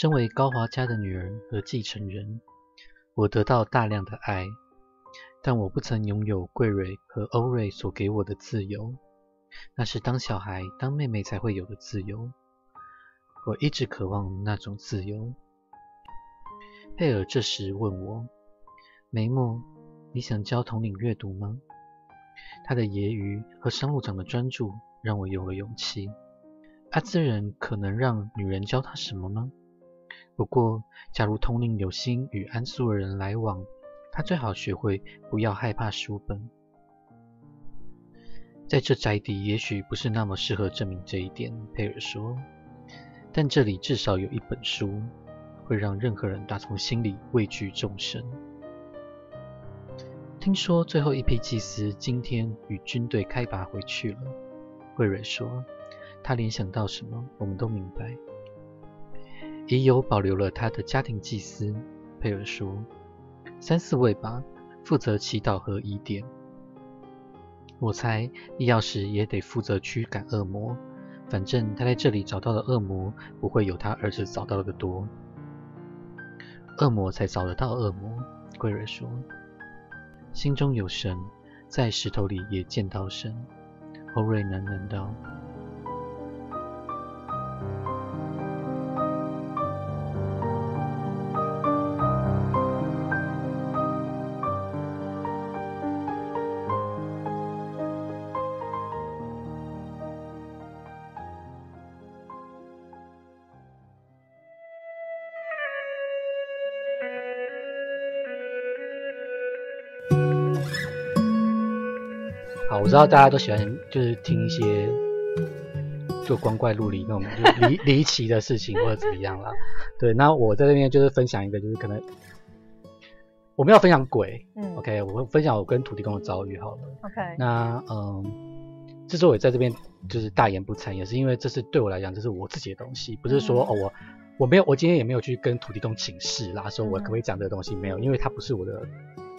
身为高华家的女儿和继承人，我得到大量的爱，但我不曾拥有桂蕊和欧瑞所给我的自由。那是当小孩、当妹妹才会有的自由。我一直渴望那种自由。佩尔这时问我：“梅莫，你想教统领阅读吗？”他的揶揄和商路长的专注让我有了勇气。阿兹人可能让女人教他什么吗？不过，假如统领有心与安苏尔人来往，他最好学会不要害怕书本。在这宅邸也许不是那么适合证明这一点，佩尔说。但这里至少有一本书，会让任何人打从心里畏惧众生。听说最后一批祭司今天与军队开拔回去了，惠瑞说。他联想到什么，我们都明白。已有保留了他的家庭祭司，佩尔说。三四位吧，负责祈祷和疑点。我猜必要时也得负责驱赶恶魔。反正他在这里找到的恶魔不会有他儿子找到的多。恶魔才找得到恶魔，贵人说。心中有神，在石头里也见到神。欧瑞喃喃道。好，我知道大家都喜欢就是听一些就光怪陆离那种离 离奇的事情或者怎么样啦。对，那我在这边就是分享一个，就是可能我们要分享鬼，嗯，OK，我会分享我跟土地公的遭遇好了，OK。那嗯，之所以在这边就是大言不惭，也是因为这是对我来讲，这是我自己的东西，不是说哦我我没有我今天也没有去跟土地公请示啦，说我可不可以讲这个东西，没有，因为它不是我的。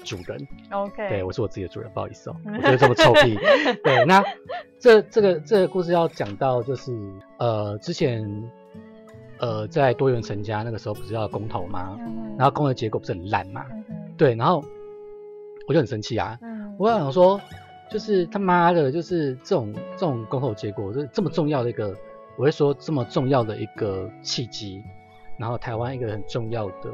主人，OK，对我是我自己的主人，不好意思哦，我觉得这么臭屁。对，那这这个这个故事要讲到就是呃之前呃在多元成家那个时候不是要公投吗？然后公投结果不是很烂嘛？对，然后我就很生气啊，我想说就是他妈的，就是这种这种公投结果，就是这么重要的一个，我会说这么重要的一个契机，然后台湾一个很重要的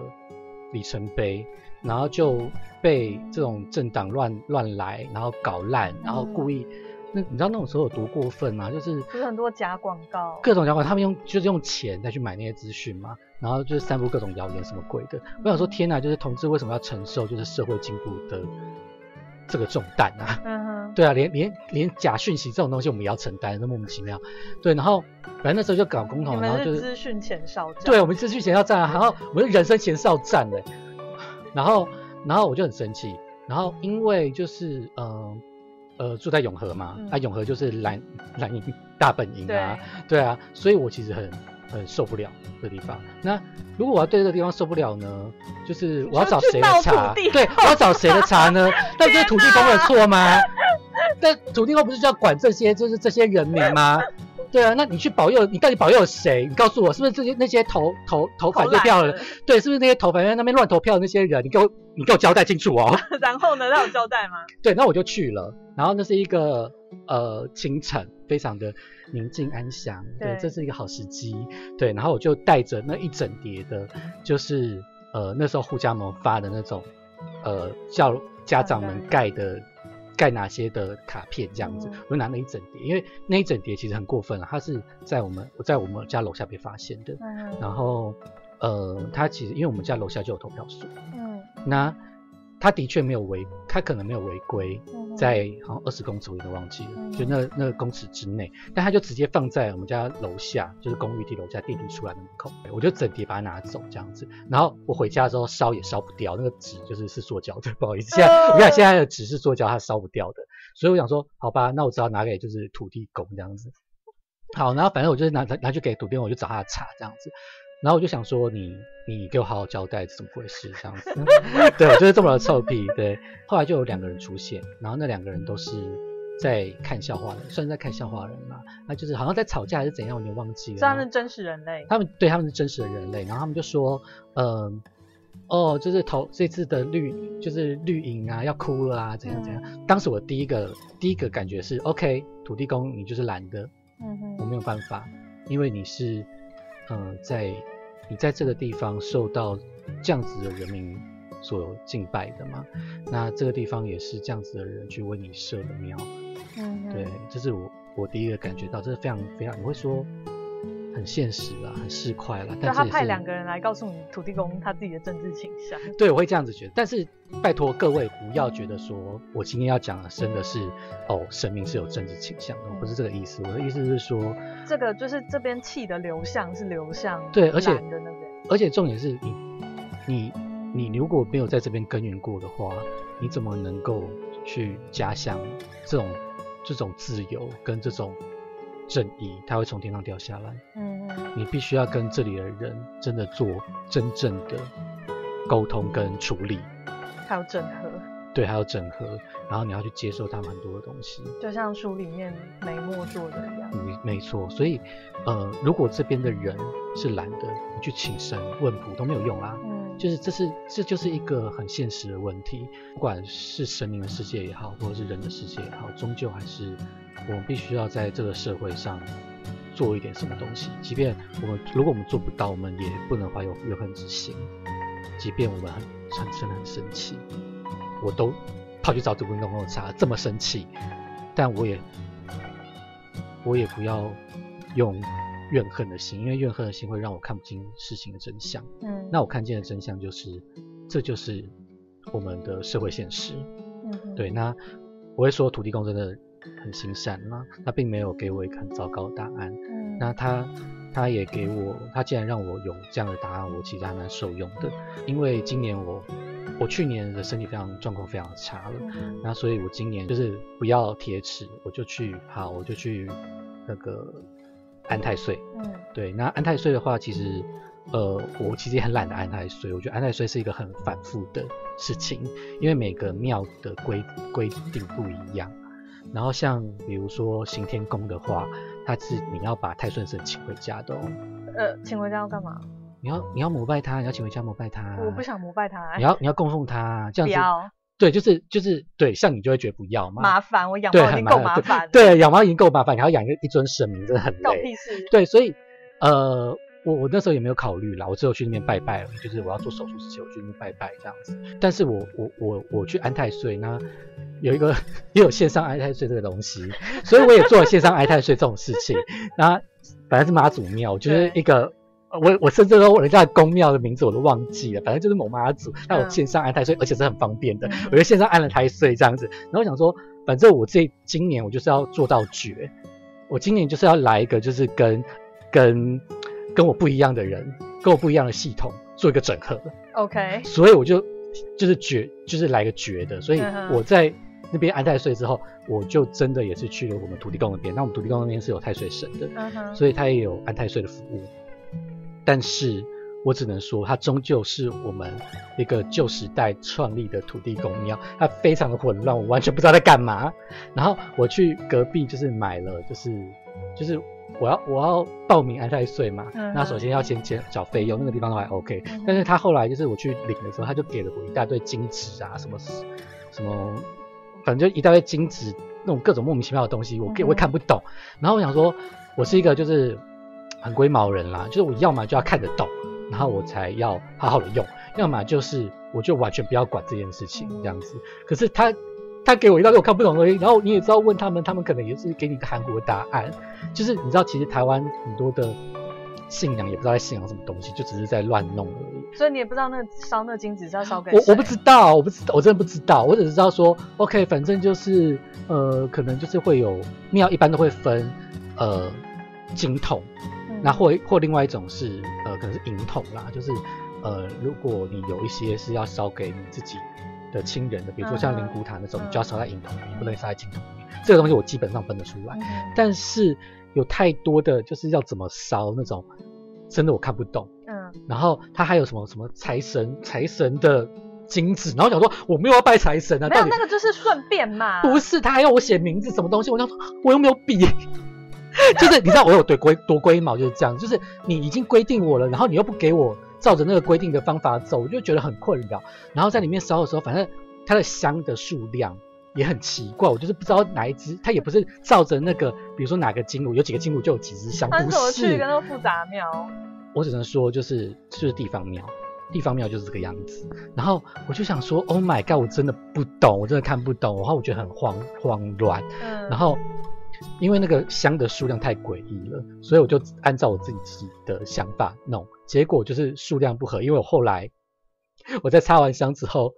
里程碑。然后就被这种政党乱乱来，然后搞烂，然后故意，那你知道那种时候有多过分吗？就是有很多假广告，各种假广告，他们用就是用钱再去买那些资讯嘛，然后就是散布各种谣言什么鬼的。我想说天哪，就是同志为什么要承受就是社会进步的这个重担啊？嗯哼，对啊，连连连假讯息这种东西我们也要承担，那莫名其妙。对，然后反正那时候就搞公投，然后就是资讯前哨战，对，我们资讯前哨战，然后我们人生前哨战嘞。然后，然后我就很生气。然后因为就是，呃，呃，住在永和嘛，啊，永和就是蓝蓝营大本营啊，对啊，所以我其实很很受不了这地方。那如果我要对这个地方受不了呢，就是我要找谁来查？对，我要找谁来查呢？那这是土地公的错吗？但土地公不是就要管这些，就是这些人民吗？对啊，那你去保佑，你到底保佑谁？你告诉我，是不是这些那些投投投反对票的？对，是不是那些投反对那边乱投票的那些人？你给我你给我交代清楚哦。然后呢，他有交代吗？对，那我就去了。然后那是一个呃清晨，非常的宁静安详。对，这是一个好时机。对，然后我就带着那一整叠的，就是呃那时候护家盟发的那种呃叫家长们盖的。盖哪些的卡片这样子，我就拿了一整叠，因为那一整叠其实很过分了，它是在我们我在我们家楼下被发现的，然后呃，它其实因为我们家楼下就有投票所，嗯，那。他的确没有违，他可能没有违规，在好像二十公尺我都忘记了，就那那个公尺之内，但他就直接放在我们家楼下，就是公寓地楼下电梯出来的门口，我就整叠把它拿走这样子，然后我回家之后烧也烧不掉，那个纸就是是塑胶的，不好意思，现在你看现在的纸是塑胶，它烧不掉的，所以我想说，好吧，那我只好拿给就是土地公这样子，好，然后反正我就拿拿去给土地公，我就找他查这样子。然后我就想说，你你给我好好交代怎么回事这样子，对，就是这么的臭屁。对，后来就有两个人出现，然后那两个人都是在看笑话的，算是在看笑话人嘛。那就是好像在吵架还是怎样，我有点忘记了。他们是真实人类。他们对他们是真实的人类，然后他们就说，嗯、哦，就是头这次的绿就是绿营啊要哭了啊，怎样怎样。当时我第一个第一个感觉是，OK，土地公你就是蓝的，嗯哼，我没有办法，因为你是，呃，在你在这个地方受到这样子的人民所敬拜的嘛，那这个地方也是这样子的人去为你设的庙，嗯，对，这是我我第一个感觉到，这是非常非常，你会说很现实啦，很市侩啦，但是派两个人来告诉你土地公他自己的政治倾向。对，我会这样子觉得。但是拜托各位不要觉得说我今天要讲的真的是哦，神明是有政治倾向的，我不是这个意思。我的意思是说，这个就是这边气的流向是流向对而且的那边。而且重点是你你你如果没有在这边耕耘过的话，你怎么能够去假想这种这种自由跟这种正义，它会从天上掉下来？嗯嗯你必须要跟这里的人真的做真正的沟通跟处理。还有整合，对，还有整合，然后你要去接受他们很多的东西。就像书里面梅墨做的一样。嗯，没错。所以，呃，如果这边的人是懒的，你去请神问卜都没有用啦。嗯，就是这是这就是一个很现实的问题，不管是神明的世界也好，或者是人的世界也好，终究还是我们必须要在这个社会上做一点什么东西。即便我们如果我们做不到，我们也不能怀有怨恨之心。即便我们很很真的很生气，我都跑去找主公公喝茶，这么生气，但我也我也不要用怨恨的心，因为怨恨的心会让我看不清事情的真相。嗯，那我看见的真相就是，这就是我们的社会现实。嗯对，那我会说土地公真的很心善吗？他并没有给我一个很糟糕的答案。嗯那他他也给我，他既然让我有这样的答案，我其实还蛮受用的。因为今年我我去年的身体非常状况非常差了，嗯那所以我今年就是不要铁齿，我就去好，我就去那个安太岁。嗯对，那安太岁的话，其实呃，我其实也很懒得安太岁。我觉得安太岁是一个很反复的事情，因为每个庙的规规定不一样。然后像比如说行天宫的话，它是你要把太岁神请回家的哦。呃，请回家要干嘛？你要你要膜拜他，你要请回家膜拜他。我不想膜拜他，你要你要供奉他，这样子。不要对，就是就是对，像你就会觉得不要嘛。麻烦，我养，猫已经够很麻烦，对，养猫已经够麻烦，你还要养一个一尊神明，真的很累。屁事。对，所以呃，我我那时候也没有考虑啦，我只有去那边拜拜了，就是我要做手术之前，我去那边拜拜这样子。但是我我我我去安太岁，那有一个也有线上安太岁这个东西，所以我也做了线上安太岁这种事情。那本来是妈祖庙，就是一个。我我甚至都人家的宫庙的名字我都忘记了，反正就是某妈祖，那有嗯线上安太岁，而且是很方便的。嗯。我就线上安了太岁这样子，然后我想说，反正我这今年我就是要做到绝，我今年就是要来一个就是跟跟跟我不一样的人，跟我不一样的系统做一个整合，OK，所以我就就是绝就是来个绝的，所以我在那边安太岁之后，我就真的也是去了我们土地公那边，那我们土地公那边是有太岁神的，所以他也有安太岁的服务，但是我只能说，它终究是我们一个旧时代创立的土地公庙，它非常的混乱，我完全不知道在干嘛。然后我去隔壁就是买了，就是就是我要我要报名安太税嘛，嗯那首先要先先缴费用，那个地方都还 OK，嗯但是他后来就是我去领的时候，他就给了我一大堆金纸啊，什么什么，反正就一大堆金纸那种各种莫名其妙的东西，我嗯哼我也看不懂。然后我想说，我是一个就是很龟毛人啦，就是我要么就要看得懂，然后我才要好好的用，要么就是我就完全不要管这件事情嗯这样子。可是他他给我一大堆我看不懂的东西，然后你也知道问他们，他们可能也是给你一个韩国的答案。就是你知道，其实台湾很多的信仰也不知道在信仰什么东西，就只是在乱弄而已。所以你也不知道那个烧那金纸是要烧给我我不知道，我不知道我真的不知道，我只知道说，OK，反正就是呃，可能就是会有庙一般都会分呃金桶，嗯那或或另外一种是呃可能是银桶啦，就是呃如果你有一些是要烧给你自己的亲人的，比如说像灵骨塔那种，就要烧在银桶里，你不能烧在金桶里面。这个东西我基本上分得出来，嗯但是有太多的就是要怎么烧那种，真的我看不懂。嗯然后他还有什么什么财神财神的金子，然后想说我没有要拜财神啊，没有那个就是顺便嘛。不是他还要我写名字什么东西，我想说我又没有笔，就是你知道我有对龟多龟毛就是这样，就是你已经规定我了，然后你又不给我照着那个规定的方法走，我就觉得很困扰。然后在里面烧的时候，反正它的香的数量也很奇怪，我就是不知道哪一只，它也不是照着那个，比如说哪个金炉有几个金炉就有几只香，不是个。那个复杂庙？我只能说就是就是地方庙，地方庙就是这个样子。然后我就想说，Oh my god，我真的不懂，我真的看不懂，然后我觉得很慌慌乱。嗯，然后因为那个香的数量太诡异了，所以我就按照我自己的想法弄，结果就是数量不合。因为我后来我在擦完香之后，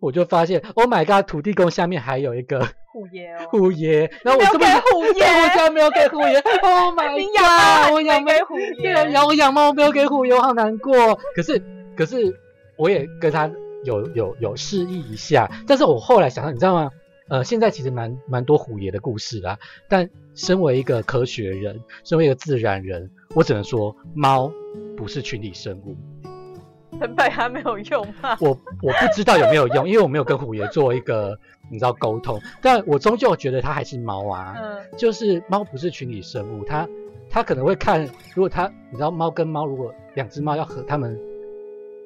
我就发现，Oh my god，土地公下面还有一个虎爷哦，虎爷，然后我没有给虎爷对我家没有给虎爷，Oh my god，我养没虎爷，养我养猫没有给虎爷，我好难过。可是可是我也跟他有有有示意一下，但是我后来想想，你知道吗？呃，现在其实蛮蛮多虎爷的故事啦，但身为一个科学人，身为一个自然人，我只能说，猫不是群体生物。拜他没有用吗。我我不知道有没有用，因为我没有跟虎爷做一个你知道沟通，但我终究觉得它还是猫啊。嗯，就是猫不是群体生物，它它可能会看，如果它你知道猫跟猫如果两只猫要和它们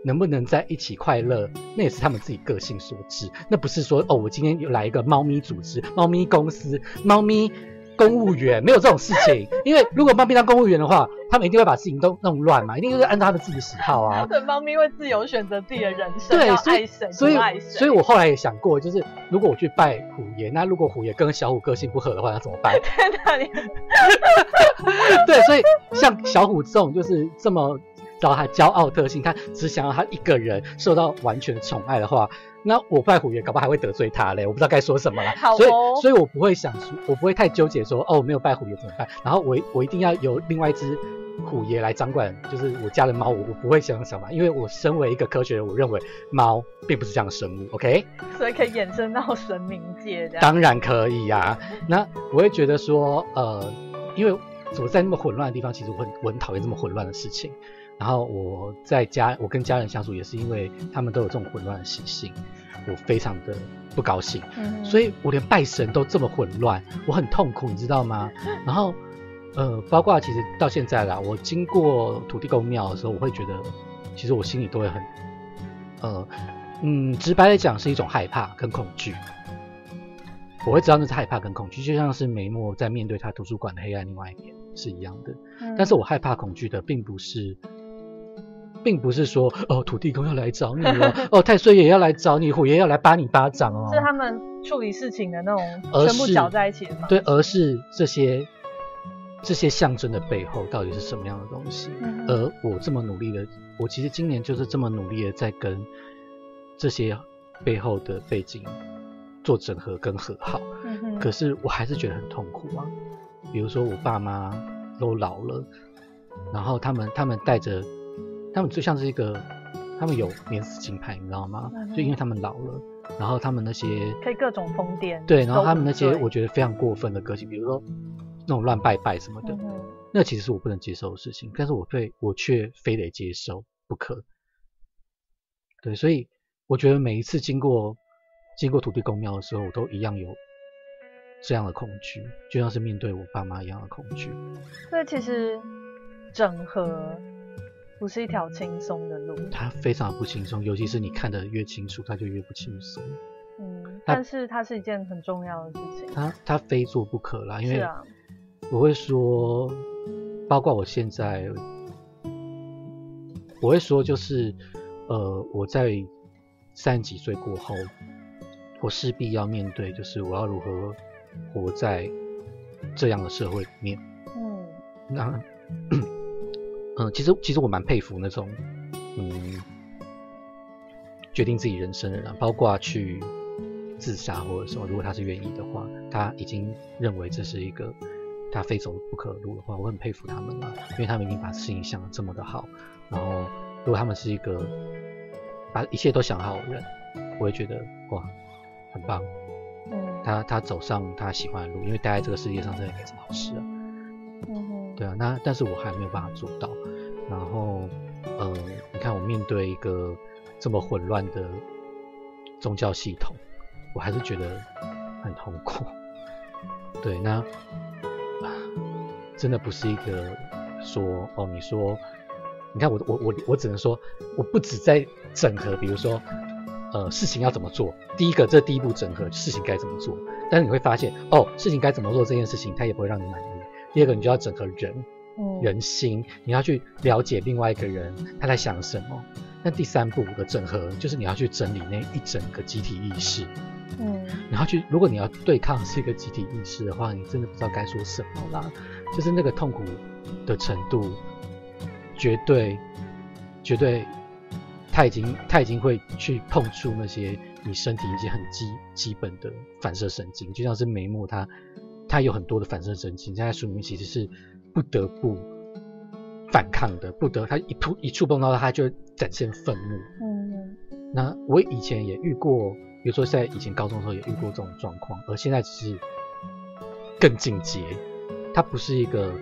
能不能在一起快乐，那也是他们自己个性所致，那不是说哦我今天又来一个猫咪组织、猫咪公司、猫咪。公务员没有这种事情，因为如果猫咪当公务员的话，他们一定会把事情都弄乱嘛，一定就是按照他们自己的喜好啊。对，猫咪会自由选择自己的人生，对，所以所以。所以我后来也想过，就是如果我去拜虎爷，那如果虎爷跟小虎个性不合的话，那怎么办？那里对，所以像小虎这种就是这么找他骄傲特性，他只想要他一个人受到完全的宠爱的话，那我拜虎爷搞不好还会得罪他嘞，我不知道该说什么了。所以好哦所以我不会想说，我不会太纠结说，哦，我没有拜虎爷怎么办？然后我我一定要由另外一只虎爷来掌管，就是我家的猫，我我不会想想法，因为我身为一个科学人，我认为猫并不是这样的生物，OK？所以可以衍生到神明界的。当然可以呀、那我会觉得说，呃，因为我在那么混乱的地方，其实我很我很讨厌这么混乱的事情。然后我在家，我跟家人相处也是因为他们都有这种混乱的习性，我非常的不高兴。嗯所以我连拜神都这么混乱，我很痛苦，你知道吗？然后，呃，包括其实到现在啦，我经过土地公庙的时候，我会觉得，其实我心里都会很，呃，嗯，直白的讲是一种害怕跟恐惧。我会知道那是害怕跟恐惧，就像是梅莫在面对他图书馆的黑暗另外一面是一样的。嗯但是我害怕恐惧的，并不是，并不是说哦土地公要来找你了，哦太岁爷要来找你，虎爷要来扒你巴掌哦。是他们处理事情的那种而全部是搅在一起的方式。对，而是这些这些象征的背后到底是什么样的东西？嗯而我这么努力的，我其实今年就是这么努力的在跟这些背后的背景做整合跟和好，嗯可是我还是觉得很痛苦啊。比如说我爸妈都老了，然后他们他们带着，他们就像是一个，他们有免死金牌，你知道吗？嗯就因为他们老了，然后他们那些可以各种疯癫。对，然后他们那些我觉得非常过分的个性，比如说那种乱拜拜什么的，嗯那其实是我不能接受的事情，但是我非我却非得接受不可。对，所以我觉得每一次经过经过土地公庙的时候，我都一样有这样的恐惧，就像是面对我爸妈一样的恐惧。所以其实整合不是一条轻松的路，它非常不轻松，尤其是你看得越清楚，它就越不轻松。嗯，但是它是一件很重要的事情。它它非做不可啦，因为我会说，包括我现在，我会说就是，呃，我在三十几岁过后，我势必要面对，就是我要如何活在这样的社会里面。嗯那，嗯，其实其实我蛮佩服那种，嗯，决定自己人生的人，包括去自杀或者什么，如果他是愿意的话，他已经认为这是一个他非走不可的路的话，我很佩服他们啦，因为他们已经把事情想得这么的好，然后如果他们是一个把一切都想好的人，我会觉得哇，很棒。嗯他他走上他喜欢的路，因为待在这个世界上真的没什么好事啊。嗯，对啊，那但是我还没有办法做到。然后，呃，你看我面对一个这么混乱的宗教系统，我还是觉得很痛苦。对，那真的不是一个说哦，你说，你看我我我我只能说，我不止在整合，比如说呃事情要怎么做，第一个这第一步整合事情该怎么做，但是你会发现哦事情该怎么做这件事情它也不会让你满意。第二个你就要整合人，人心，你要去了解另外一个人他在想什么。那第三步的整合就是你要去整理那一整个集体意识。嗯，然后去，如果你要对抗是一个集体意识的话，你真的不知道该说什么啦。就是那个痛苦的程度，绝对，绝对，他已经，他已经会去碰触那些你身体一些很基基本的反射神经，就像是眉目，它，它有很多的反射神经，在书里面其实是不得不反抗的，不得，它一触一触碰到它，它就展现愤怒。嗯，那我以前也遇过。比如说，在以前高中的时候也遇过这种状况，而现在只是更进阶。它不是一个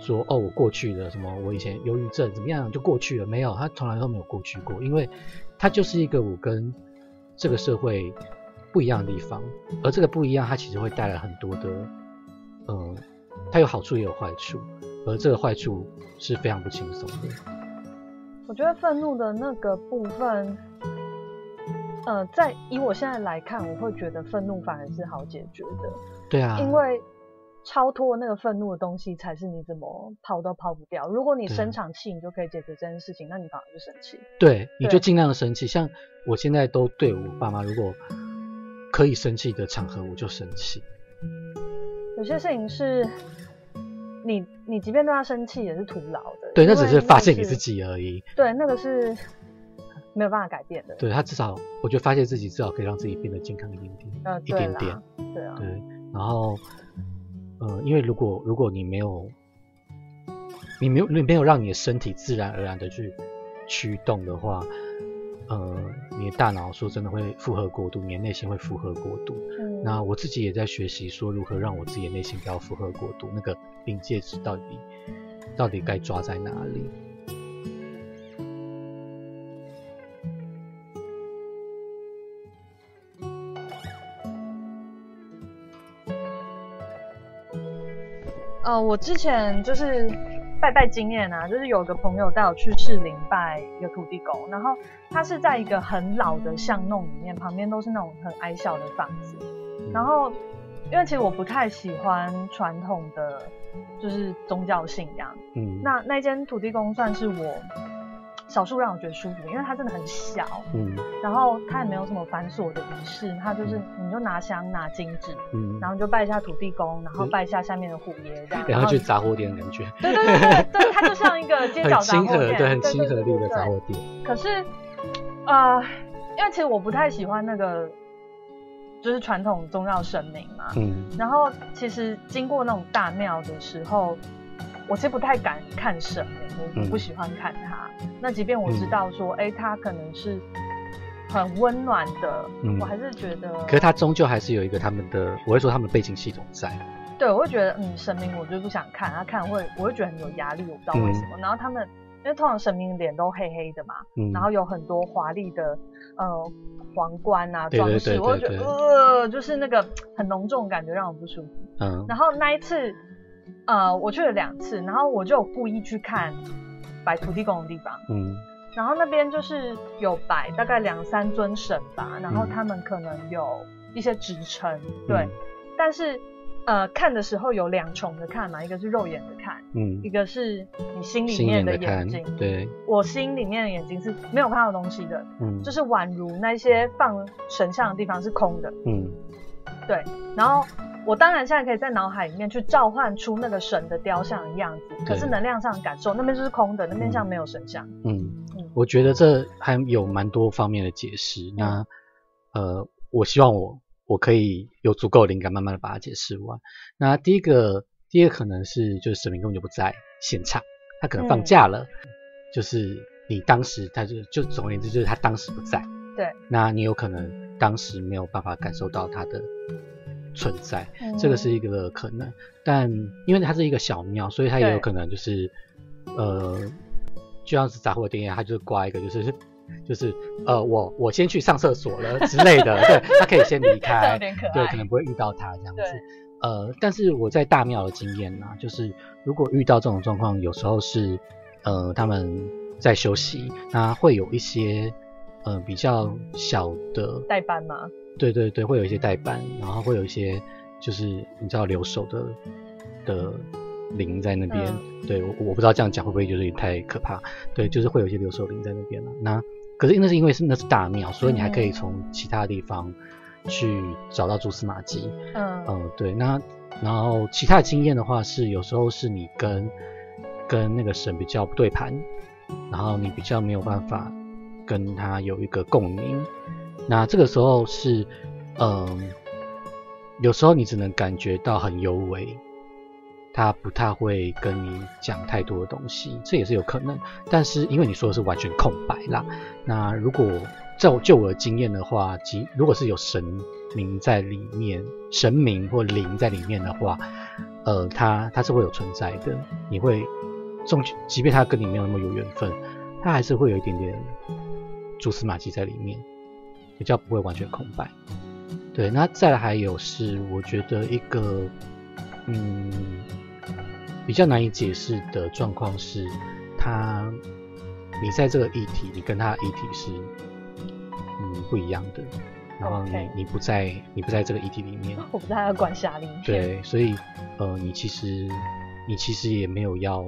说哦，我过去的什么，我以前忧郁症怎么样就过去了，没有，他从来都没有过去过，因为他就是一个我跟这个社会不一样的地方，而这个不一样，它其实会带来很多的，嗯，它有好处也有坏处，而这个坏处是非常不轻松的。我觉得愤怒的那个部分。呃，在以我现在来看，我会觉得愤怒反而是好解决的。对啊，因为超脱那个愤怒的东西，才是你怎么跑都跑不掉。如果你生场气，你就可以解决这件事情，那你反而就生气。对，你就尽量的生气。像我现在都对我爸妈，如果可以生气的场合，我就生气。有些事情是你，你即便对他生气，也是徒劳的。对，那只是发现你自己而已。对，那个是。没有办法改变的。对他至少，我觉得发现自己至少可以让自己变得健康一点点，呃，一点点。对啊。对，然后，呃，因为如果如果你没有，你没有你没有让你的身体自然而然的去驱动的话，呃，你的大脑说真的会负荷过度，你的内心会负荷过度。嗯。那我自己也在学习说如何让我自己的内心不要负荷过度，那个临界值到底到底该抓在哪里？呃，我之前就是拜拜经验啊，就是有个朋友带我去士林拜一个土地公，然后他是在一个很老的巷弄里面，旁边都是那种很矮小的房子，然后因为其实我不太喜欢传统的就是宗教信仰，嗯，那那间土地公算是我。少数让我觉得舒服，因为它真的很小，嗯，然后它也没有什么繁琐的仪式，它就是你就拿香拿金纸，嗯，然后就拜一下土地公，然后拜一下下面的虎爷这样，然后去杂货店的感觉，对对对对对，它就像一个街角杂货店，对，很亲和力的杂货店。可是，呃，因为其实我不太喜欢那个，就是传统宗教神明嘛，嗯，然后其实经过那种大庙的时候。我其实不太敢看神明，我不喜欢看他。那即便我知道说，哎，他可能是很温暖的，我还是觉得。可是他终究还是有一个他们的，我会说他们的背景系统在。对，我会觉得，嗯，神明我就不想看，他看会，我会觉得很有压力，我不知道为什么。然后他们，因为通常神明脸都黑黑的嘛，然后有很多华丽的呃皇冠啊装饰，我会觉得呃，就是那个很浓重感觉让我不舒服。嗯。然后那一次。呃，我去了两次，然后我就故意去看摆土地公的地方，嗯，然后那边就是有摆大概两三尊神吧，然后他们可能有一些职称，对，但是呃看的时候有两重的看嘛，一个是肉眼的看，嗯，一个是你心里面的眼睛，对，我心里面的眼睛是没有看到东西的，嗯，就是宛如那些放神像的地方是空的，嗯，对，然后。我当然现在可以在脑海里面去召唤出那个神的雕像的样子，可是能量上感受那边就是空的，那边像没有神像。嗯嗯，我觉得这还有蛮多方面的解释。那呃，我希望我我可以有足够灵感，慢慢的把它解释完。那第一个，第二个可能是就是神明根本就不在现场，他可能放假了，就是你当时他就就总而言之就是他当时不在。对，那你有可能当时没有办法感受到他的。存在，这个是一个可能，但因为它是一个小庙，所以它也有可能就是，呃，就像是杂货店一样，它就是挂一个就是就是呃我我先去上厕所了之类的，对他可以先离开，对，可能不会遇到他这样子。呃，但是我在大庙的经验呢，就是如果遇到这种状况，有时候是呃他们在休息，那会有一些呃比较小的代班吗？对对对，会有一些代班，然后会有一些就是你知道留守的的灵在那边。对，我我不知道这样讲会不会就是太可怕。对，就是会有一些留守灵在那边了。那可是那是因为是那是大庙，所以你还可以从其他地方去找到蛛丝马迹。嗯嗯，对。那然后其他的经验的话，是有时候是你跟跟那个神比较不对盘，然后你比较没有办法跟他有一个共鸣。那这个时候是，嗯，有时候你只能感觉到很尤为，他不太会跟你讲太多的东西，这也是有可能。但是因为你说的是完全空白啦，那如果在就我的经验的话，即如果是有神明在里面，神明或灵在里面的话，呃，他他是会有存在的。你会，纵即便他跟你没有那么有缘分，他还是会有一点点蛛丝马迹在里面。比较不会完全空白，对。那再来还有是，我觉得一个嗯比较难以解释的状况是，他你在这个议题，你跟他的议题是嗯不一样的，然后你你不在你不在这个议题里面，我不在他的管辖里面，对，所以呃你其实你其实也没有要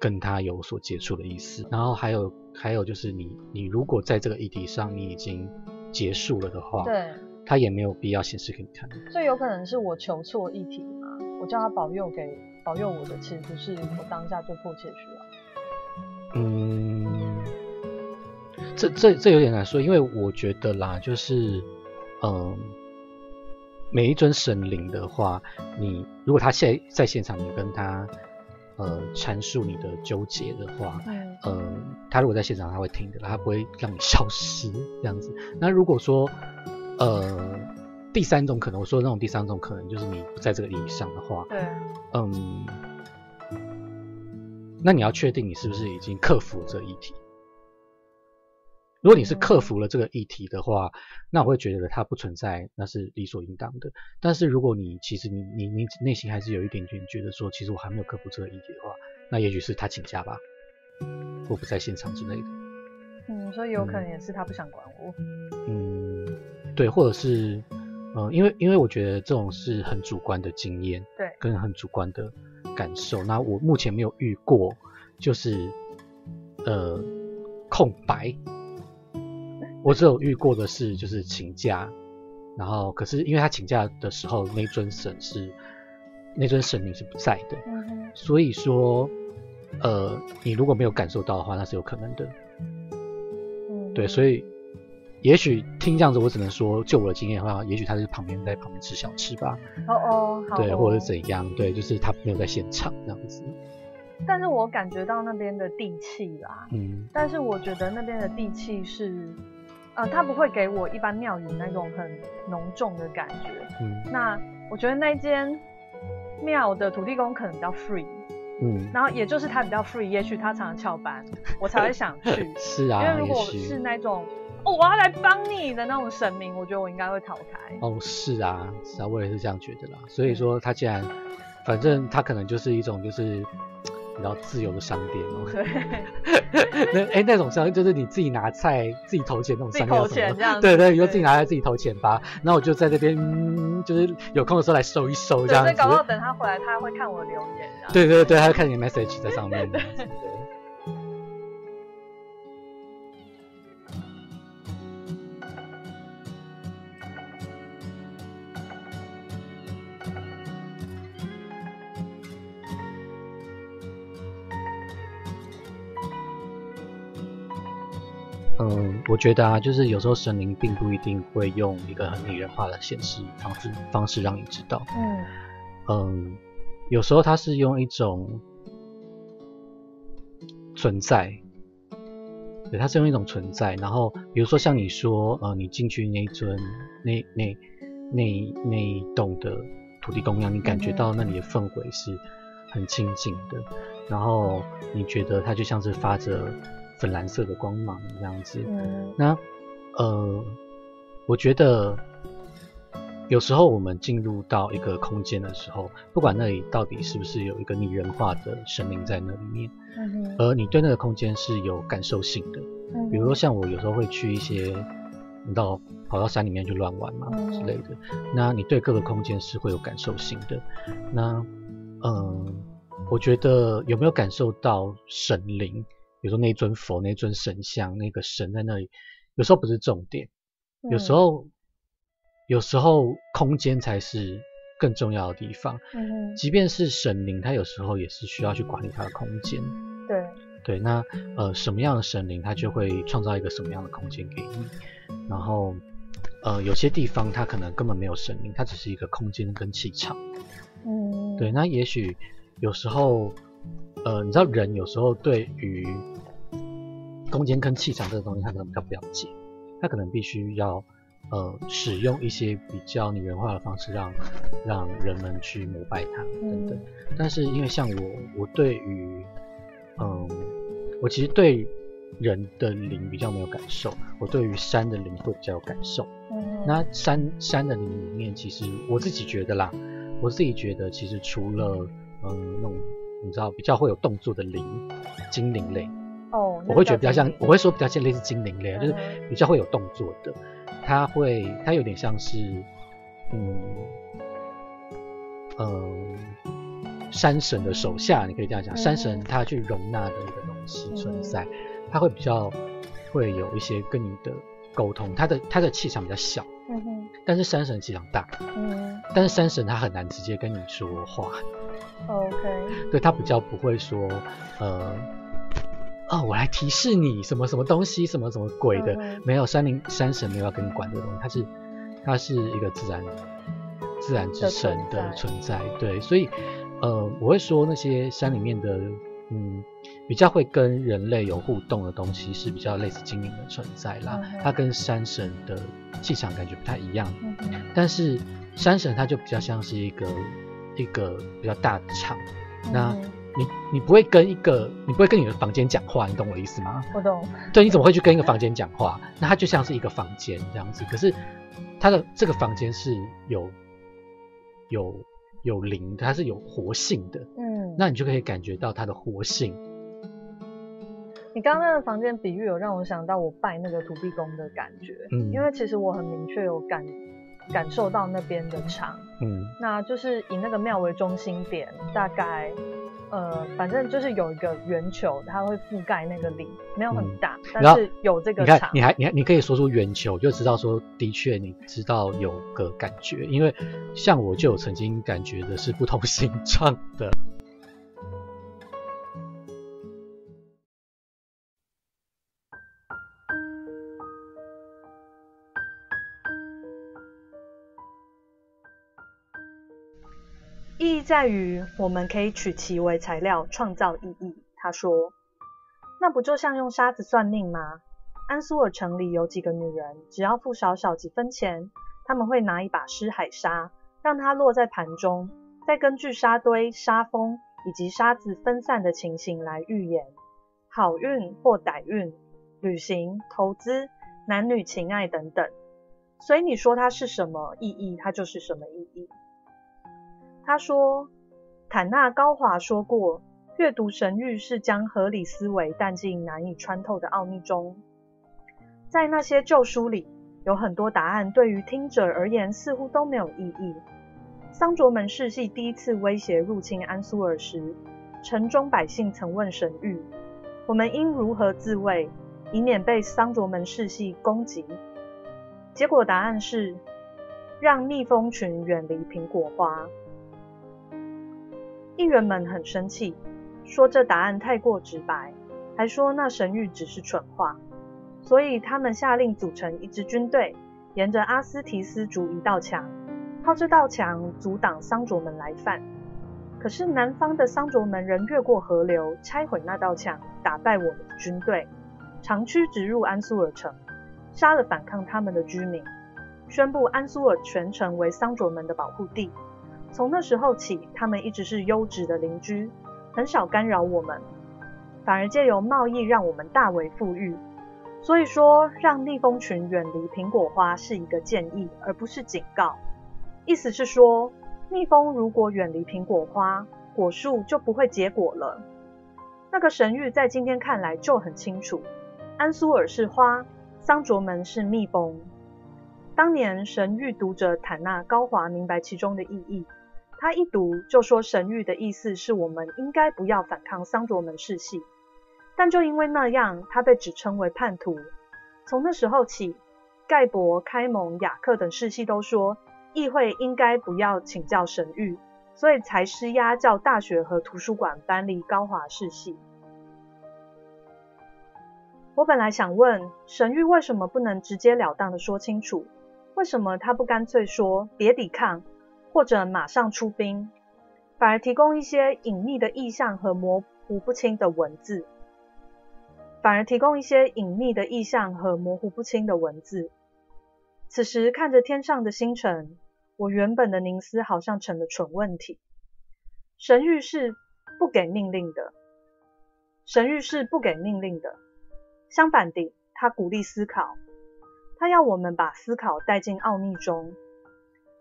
跟他有所接触的意思。然后还有还有就是你你如果在这个议题上你已经结束了的话，对，他也没有必要显示给你看。所以有可能是我求错议题嘛？我叫他保佑给保佑我的，其实不是我当下最迫切需要。嗯，这这这有点难说，因为我觉得啦，就是嗯，每一尊神灵的话，你如果他现在现场，你跟他。呃，阐述你的纠结的话，嗯，他如果在现场，他会听的，他不会让你消失这样子。那如果说，呃，第三种可能，我说的那种第三种可能，就是你不在这个意义上的话，对，嗯，那你要确定你是不是已经克服这一题。如果你是克服了这个议题的话，那我会觉得它不存在，那是理所应当的。但是如果你其实你你你内心还是有一点点觉得说，其实我还没有克服这个议题的话，那也许是他请假吧，或不在现场之类的。嗯，所以有可能也是他不想管我。嗯，对，或者是，嗯，因为因为我觉得这种是很主观的经验，对，跟很主观的感受。那我目前没有遇过，就是呃空白。我只有遇过的是，就是请假，然后可是因为他请假的时候，那尊神是那尊神灵是不在的，所以说，呃，你如果没有感受到的话，那是有可能的。对，所以也许听这样子，我只能说，就我的经验的话，也许他是旁边在旁边吃小吃吧。哦哦，对，或者是怎样？对，就是他没有在现场这样子。但是我感觉到那边的地气啦，嗯，但是我觉得那边的地气是。呃，他不会给我一般庙宇那种很浓重的感觉。嗯，那我觉得那间庙的土地公可能比较 free。嗯，然后也就是他比较 free，也许他常常翘班，我才会想去。是啊，因为如果是那种哦，我要来帮你的那种神明，我觉得我应该会逃开。哦，是啊，是啊，我也是这样觉得啦。所以说他既然，反正他可能就是一种就是。比较自由的商店哦，对，那哎那种商就是你自己拿菜自己投钱那种商店，投钱这样，对对，你就自己拿菜自己投钱吧。然后我就在这边，就是有空的时候来收一收这样子。所以搞到等他回来，他会看我留言。对对对，他会看你 message 在上面。嗯，我觉得啊，就是有时候神灵并不一定会用一个很拟人化的显示方式方式让你知道。嗯嗯，有时候他是用一种存在，对，他是用一种存在。然后比如说像你说，呃，你进去那一尊那那那那一栋的土地公样，你感觉到那里的氛围是很清静的，然后你觉得它就像是发着。粉蓝色的光芒这样子。嗯，那呃，我觉得有时候我们进入到一个空间的时候，不管那里到底是不是有一个拟人化的神灵在那里面，嗯而你对那个空间是有感受性的。嗯，比如说像我有时候会去一些。你到跑到山里面去乱玩嘛之类的，那你对各个空间是会有感受性的。那，嗯，我觉得有没有感受到神灵，比如说那尊佛、那尊神像、那个神在那里，有时候不是重点，有时候，有时候空间才是更重要的地方。嗯，即便是神灵，他有时候也是需要去管理他的空间。对，对，那呃，什么样的神灵，他就会创造一个什么样的空间给你。然后，呃，有些地方它可能根本没有神灵，它只是一个空间跟气场。嗯，对。那也许有时候，呃，你知道人有时候对于空间跟气场这个东西，他可能比较不了解，他可能必须要呃使用一些比较拟人化的方式，让让人们去膜拜他等等。但是因为像我，我对于，嗯，我其实对。人的灵比较没有感受，我对于山的灵会比较有感受。嗯，那山山的灵里面，其实我自己觉得啦，我自己觉得其实除了嗯那种你知道比较会有动作的灵，精灵类，哦，我会觉得比较像，我会说比较像类似精灵类，就是比较会有动作的，它会它有点像是嗯嗯山神的手下，你可以这样讲，山神他去容纳的一个东西存在。他会比较会有一些跟你的沟通，他的他的气场比较小，嗯哼，但是山神气场大，嗯，但是山神他很难直接跟你说话，OK，对他比较不会说，呃，哦，我来提示你什么什么东西，什么什么鬼的，没有山林山神没有要跟你管这个东西，它是它是一个自然自然之神的存在，对，所以呃，我会说那些山里面的，嗯。比较会跟人类有互动的东西是比较类似精灵的存在啦，它跟山神的气场感觉不太一样，但是山神它就比较像是一个一个比较大的场，那你你不会跟一个你不会跟你的房间讲话，你懂我意思吗？我懂。对，你怎么会去跟一个房间讲话？那它就像是一个房间这样子，可是它的这个房间是有有有灵，它是有活性的，嗯，那你就可以感觉到它的活性。你刚刚那个房间比喻有让我想到我拜那个土地公的感觉，嗯，因为其实我很明确有感感受到那边的场，嗯，那就是以那个庙为中心点，大概呃，反正就是有一个圆球，它会覆盖那个里，没有很大，但是有这个场。你还你还你可以说出圆球，就知道说的确你知道有个感觉，因为像我就有曾经感觉的是不同 形状的。意义在于，我们可以取其为材料，创造意义。他说：“那不就像用沙子算命吗？安苏尔城里有几个女人，只要付少少几分钱，他们会拿一把湿海沙，让它落在盘中，再根据沙堆、沙峰以及沙子分散的情形来预言好运或歹运、旅行、投资、男女情爱等等。所以你说它是什么意义，它就是什么意义。”他说：“坦纳高华说过，阅读神谕是将合理思维带进难以穿透的奥秘中。在那些旧书里，有很多答案对于听者而言似乎都没有意义。桑卓门世系第一次威胁入侵安苏尔时，城中百姓曾问神谕：我们应如何自卫，以免被桑卓门世系攻击？结果答案是：让蜜蜂群远离苹果花。”议员们很生气，说这答案太过直白，还说那神谕只是蠢话。所以他们下令组成一支军队，沿着阿斯提斯筑一道墙，靠这道墙阻挡桑卓门来犯。可是南方的桑卓门人越过河流，拆毁那道墙，打败我们的军队，长驱直入安苏尔城，杀了反抗他们的居民，宣布安苏尔全城为桑卓门的保护地。从那时候起，他们一直是优质的邻居，很少干扰我们。反而借由贸易让我们大为富裕。所以说，让蜜蜂群远离苹果花是一个建议，而不是警告。意思是说，蜜蜂如果远离苹果花，果树就不会结果了。那个神谕在今天看来就很清楚：安苏尔是花，桑卓门是蜜蜂。当年神谕读者坦纳高华明白其中的意义，他一读就说神谕的意思是我们应该不要反抗桑卓门世系。但就因为那样，他被指称为叛徒。从那时候起，盖博、开蒙、雅克等世系都说。议会应该不要请教神谕，所以才施压叫大学和图书馆搬离高华世系。我本来想问神谕为什么不能直截了当的说清楚，为什么他不干脆说别抵抗，或者马上出兵，反而提供一些隐秘的意象和模糊不清的文字，反而提供一些隐秘的意象和模糊不清的文字。此时看着天上的星辰。我原本的凝思好像成了蠢问题。神谕是不给命令的，神谕是不给命令的。相反地，他鼓励思考，他要我们把思考带进奥秘中。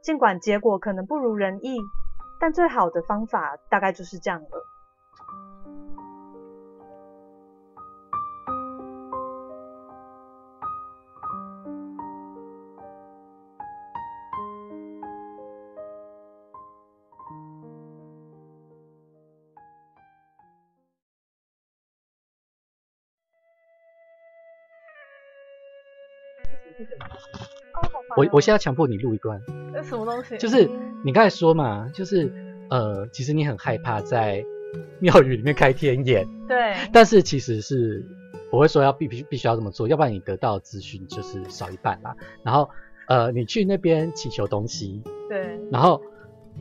尽管结果可能不如人意，但最好的方法大概就是这样了。我我现在强迫你录一段。那什么东西？就是你刚才说嘛，就是呃，其实你很害怕在庙宇里面开天眼。对。但是其实是我会说要必必必须要这么做，要不然你得到资讯就是少一半啦。然后呃，你去那边祈求东西。对。然后，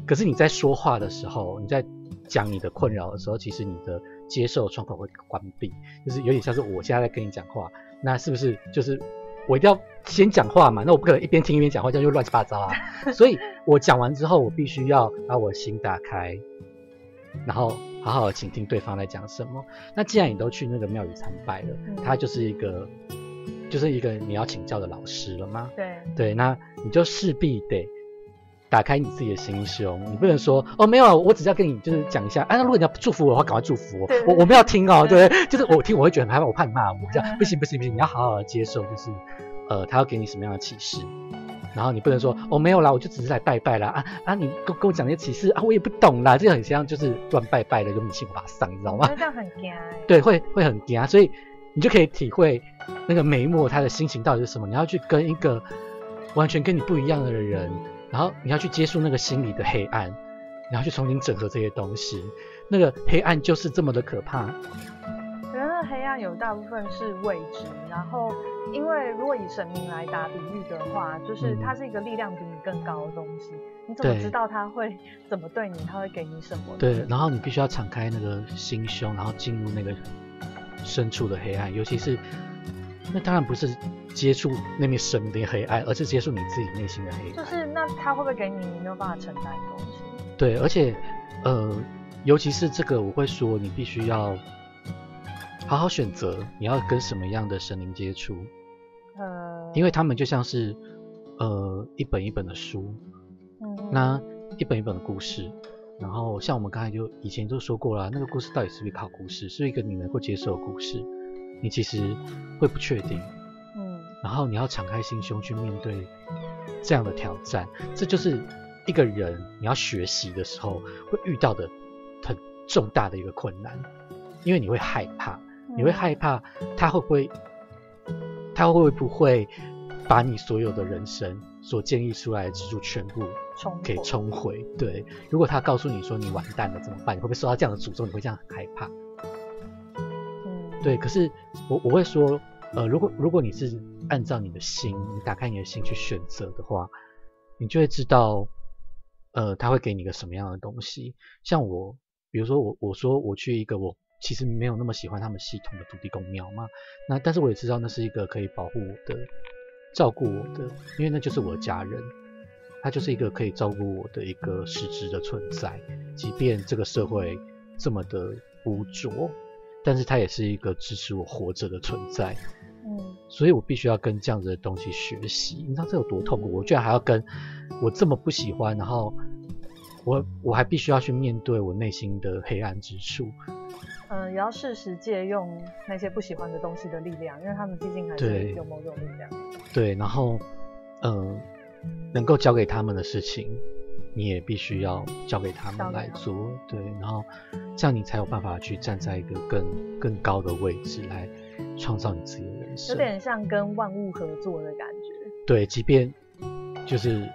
可是你在说话的时候，你在讲你的困扰的时候，其实你的接受窗口会关闭，就是有点像是我现在在跟你讲话，那是不是就是？我一定要先讲话嘛，那我不可能一边听一边讲话，这样就乱七八糟啊。所以我讲完之后，我必须要把我心打开，然后好好的倾听对方在讲什么。那既然你都去那个庙宇参拜了，他就是一个，就是一个你要请教的老师了吗？对对，那你就势必得。打开你自己的心胸，你不能说哦没有，我只是要跟你就是讲一下，啊，那如果你要祝福我的话，赶快祝福我，我我们要听哦，对，就是我听我会觉得很害怕，我怕你骂我，这样不行不行不行，你要好好的接受，就是呃他要给你什么样的启示，然后你不能说哦没有啦，我就只是来拜拜啦啊啊你跟跟我讲那些启示啊我也不懂啦，这个很像就是乱拜拜的就迷信法上，你知道吗？这样很惊，对，会会很惊，所以你就可以体会那个眉目他的心情到底是什么，你要去跟一个完全跟你不一样的人。然后你要去接触那个心理的黑暗，然后去重新整合这些东西，那个黑暗就是这么的可怕。可能那黑暗有大部分是未知，然后因为如果以神明来打比喻的话，就是它是一个力量比你更高的东西，你怎么知道他会怎么对你，他会给你什么？对，然后你必须要敞开那个心胸，然后进入那个深处的黑暗，尤其是那当然不是。接触那面神的黑暗，而是接触你自己内心的黑暗。就是那他会不会给你你没有办法承担的东西？对，而且呃，尤其是这个，我会说你必须要好好选择你要跟什么样的神灵接触。呃，因为他们就像是呃一本一本的书，嗯，那一本一本的故事。然后像我们刚才就以前就说过了，那个故事到底是不是靠故事，是一个你能够接受的故事，你其实会不确定。嗯然后你要敞开心胸去面对这样的挑战，这就是一个人你要学习的时候会遇到的很重大的一个困难，因为你会害怕，你会害怕他会不会，他会不会把你所有的人生所建立出来的支柱全部给冲毁？对，如果他告诉你说你完蛋了怎么办？你会不会受到这样的诅咒？你会这样很害怕？对。可是我我会说。呃，如果如果你是按照你的心，你打开你的心去选择的话，你就会知道，呃，他会给你一个什么样的东西。像我，比如说我我说我去一个我其实没有那么喜欢他们系统的土地公庙嘛，那但是我也知道那是一个可以保护我的、照顾我的，因为那就是我的家人，他就是一个可以照顾我的一个实质的存在，即便这个社会这么的污浊。但是它也是一个支持我活着的存在。嗯，所以我必须要跟这样子的东西学习。你知道这有多痛苦？我居然还要跟我这么不喜欢，然后我我还必须要去面对我内心的黑暗之处。嗯，也要适时借用那些不喜欢的东西的力量，因为他们毕竟还是有某种力量。对，然后，嗯，能够交给他们的事情。你也必须要交给他们来做，对，然后这样你才有办法去站在一个更更高的位置来创造你自己的人生，有点像跟万物合作的感觉。对，即便就是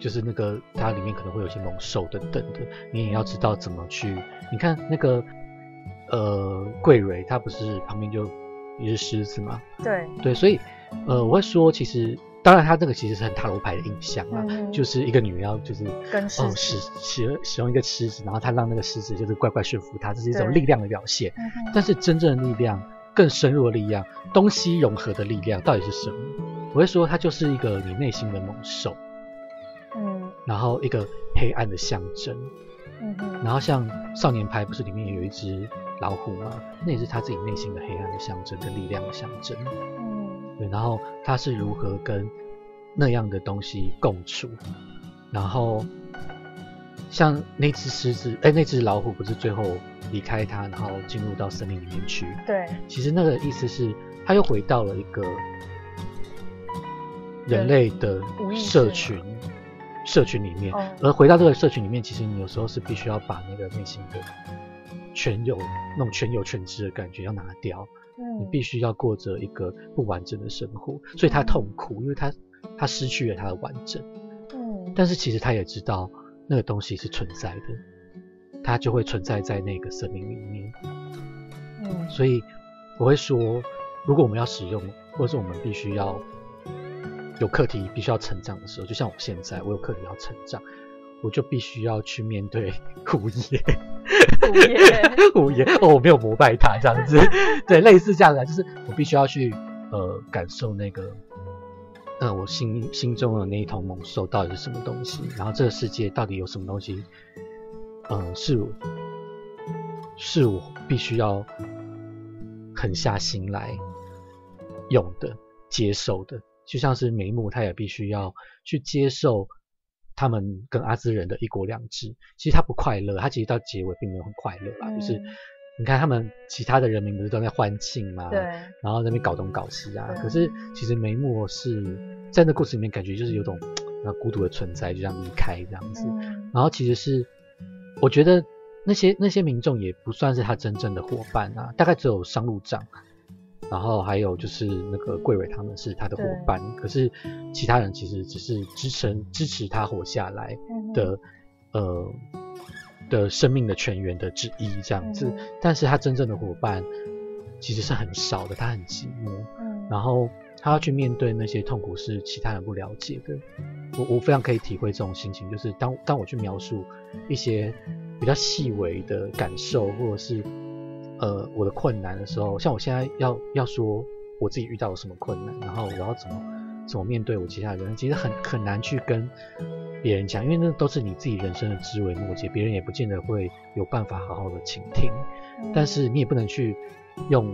就是那个它里面可能会有些猛兽等等的，你也要知道怎么去。你看那个呃桂蕊，它不是旁边就也是狮子嘛？对对，所以呃我会说其实。当然，他这个其实是很塔罗牌的印象啊，就是一个女妖，就是哦使使使用一个狮子，然后他让那个狮子就是乖乖驯服他，这是一种力量的表现。但是真正的力量，更深入的力量，东西融合的力量到底是什么？我会说，它就是一个你内心的猛兽，嗯，然后一个黑暗的象征，嗯然后像少年派不是里面有一只老虎吗？那也是他自己内心的黑暗的象征跟力量的象征，嗯，对，然后他是如何跟那样的东西共处，然后像那只狮子，哎，那只老虎不是最后离开他，然后进入到森林里面去？对，其实那个意思是，他又回到了一个人类的社群社群里面，而回到这个社群里面，其实你有时候是必须要把那个内心的全有那种全有全知的感觉要拿掉，你必须要过着一个不完整的生活，所以他痛苦，因为他。他失去了他的完整，嗯，但是其实他也知道那个东西是存在的，它就会存在在那个森林里面，嗯，所以我会说，如果我们要使用，或者是我们必须要有课题，必须要成长的时候，就像我现在，我有课题要成长，我就必须要去面对 胡爷，胡爷，五爷，哦，我没有膜拜他这样子，对，类似这样的，就是我必须要去呃感受那个。那我心心中的那一头猛兽到底是什么东西？然后这个世界到底有什么东西？嗯，是是我必须要狠下心来用的、接受的。就像是眉目，他也必须要去接受他们跟阿兹人的一国两制。其实他不快乐，他其实到结尾并没有很快乐啊，就是。你看他们其他的人民不是都在欢庆嘛？对。然后那边搞东搞西啊。可是其实梅莫是在那故事里面感觉就是有种那孤独的存在，就这样离开这样子。然后其实是我觉得那些那些民众也不算是他真正的伙伴啊，大概只有商路长，然后还有就是那个桂伟他们是他的伙伴。可是其他人其实只是支撑支持他活下来的呃。的生命的全员的之一这样子，但是他真正的伙伴其实是很少的，他很寂寞，嗯，然后他要去面对那些痛苦是其他人不了解的，我我非常可以体会这种心情，就是当当我去描述一些比较细微的感受或者是呃我的困难的时候，像我现在要要说我自己遇到了什么困难，然后我要怎么怎么面对我其他人，其实很很难去跟。别人讲，因为那都是你自己人生的枝微末节，别人也不见得会有办法好好的倾听。但是你也不能去用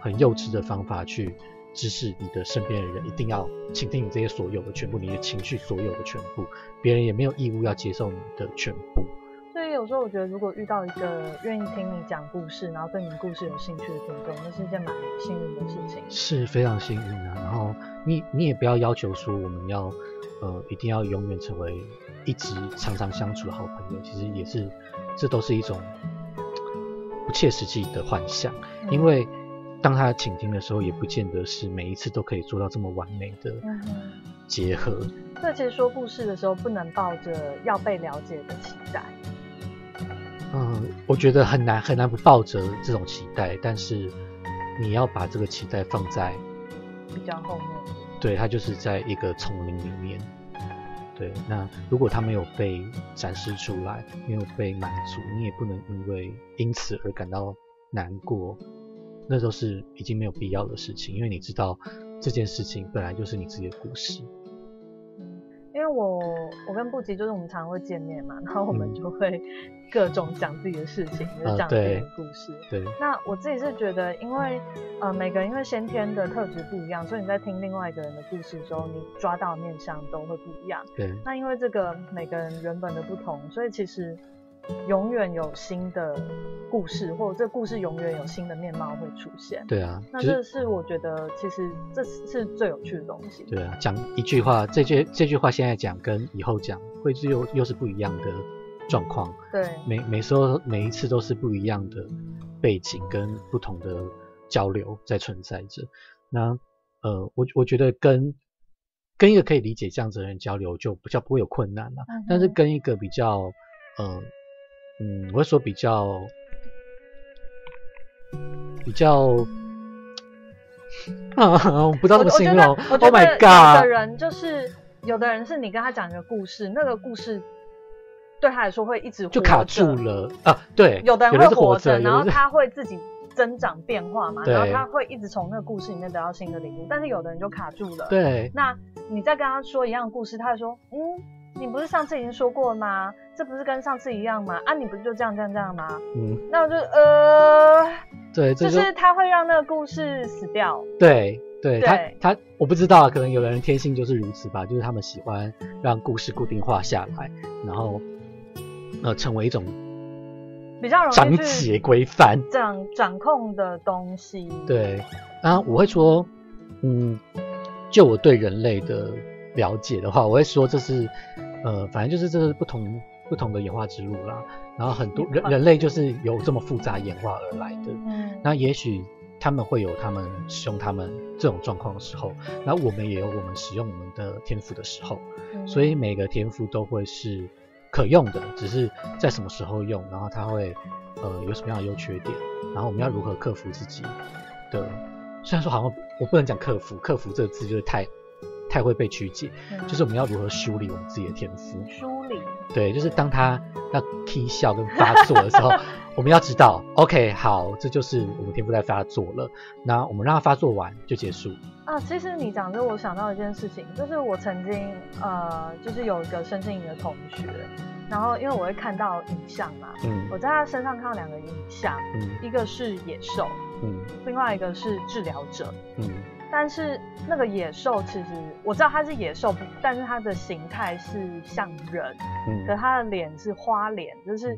很幼稚的方法去指使你的身边的人一定要倾听你这些所有的全部，你的情绪所有的全部，别人也没有义务要接受你的全部。所以有时候我觉得，如果遇到一个愿意听你讲故事，然后对你的故事有兴趣的听众，那是一件蛮幸运的事情。是非常幸运啊。然后你你也不要要求说我们要。呃，一定要永远成为一直常常相处的好朋友，其实也是，这都是一种不切实际的幻想。因为当他倾听的时候，也不见得是每一次都可以做到这么完美的结合。那其实说故事的时候，不能抱着要被了解的期待。嗯，我觉得很难很难不抱着这种期待，但是你要把这个期待放在比较后面。对，它就是在一个丛林里面。对，那如果它没有被展示出来，没有被满足，你也不能因为因此而感到难过。那都是已经没有必要的事情，因为你知道这件事情本来就是你自己的故事。我我跟布吉就是我们常常会见面嘛，然后我们就会各种讲自己的事情，就是讲自己的故事。对。那我自己是觉得，因为呃每个人因为先天的特质不一样，所以你在听另外一个人的故事的时候，你抓到面相都会不一样。对。那因为这个每个人原本的不同，所以其实。永远有新的故事，或者这故事永远有新的面貌会出现。对啊，那这是我觉得其实这是最有趣的东西。对啊，讲一句话，这句这句话现在讲跟以后讲，会是又又是不一样的状况。对，每每时候每一次都是不一样的背景跟不同的交流在存在着。那呃，我我觉得跟跟一个可以理解这样子的人交流，就比较不会有困难了。但是跟一个比较呃。嗯，我会说比较比较啊，我不知道怎么形容。Oh my god！有的人就是有的人是你跟他讲一个故事，那个故事对他来说会一直就卡住了啊。对，有的人会活着，然后他会自己增长变化嘛，然后他会一直从那个故事里面得到新的领悟。但是有的人就卡住了。对，那你再跟他说一样的故事，他就说嗯。你不是上次已经说过了吗？这不是跟上次一样吗？啊，你不是就这样这样这样吗？嗯，那我就呃，对，就是他会让那个故事死掉。对，对他他我不知道，可能有的人天性就是如此吧，就是他们喜欢让故事固定化下来，然后呃成为一种比较容易章节规范掌掌控的东西。对，啊，我会说，嗯，就我对人类的。了解的话，我会说这是，呃，反正就是这是不同不同的演化之路啦。然后很多人人类就是由这么复杂演化而来的。嗯。那也许他们会有他们使用他们这种状况的时候，那我们也有我们使用我们的天赋的时候。嗯。所以每个天赋都会是可用的，只是在什么时候用，然后它会呃有什么样的优缺点，然后我们要如何克服自己的。虽然说好像我不能讲克服，克服这个字就是太。太会被曲解，就是我们要如何梳理我们自己的天赋？梳理，对，就是当他要啼笑跟发作的时候，我们要知道，OK，好，这就是我们天赋在发作了。那我们让他发作完就结束。啊，其实你讲这，我想到一件事情，就是我曾经呃，就是有一个身心营的同学，然后因为我会看到影像嘛，嗯，我在他身上看到两个影像，嗯，一个是野兽，嗯，另外一个是治疗者，嗯。但是那个野兽其实我知道它是野兽，但是它的形态是像人，嗯，可它的脸是花脸，就是